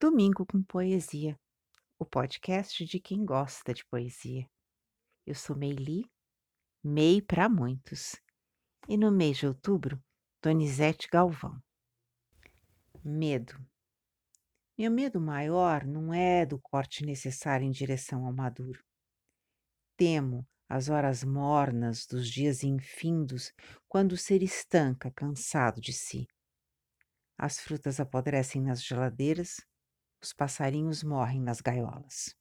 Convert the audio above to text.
Domingo com Poesia, o podcast de quem gosta de poesia. Eu sou Meili, Mei para muitos, e no mês de outubro, Donizete Galvão. Medo. Meu medo maior não é do corte necessário em direção ao maduro. Temo as horas mornas dos dias infindos, quando o ser estanca, cansado de si. As frutas apodrecem nas geladeiras, os passarinhos morrem nas gaiolas.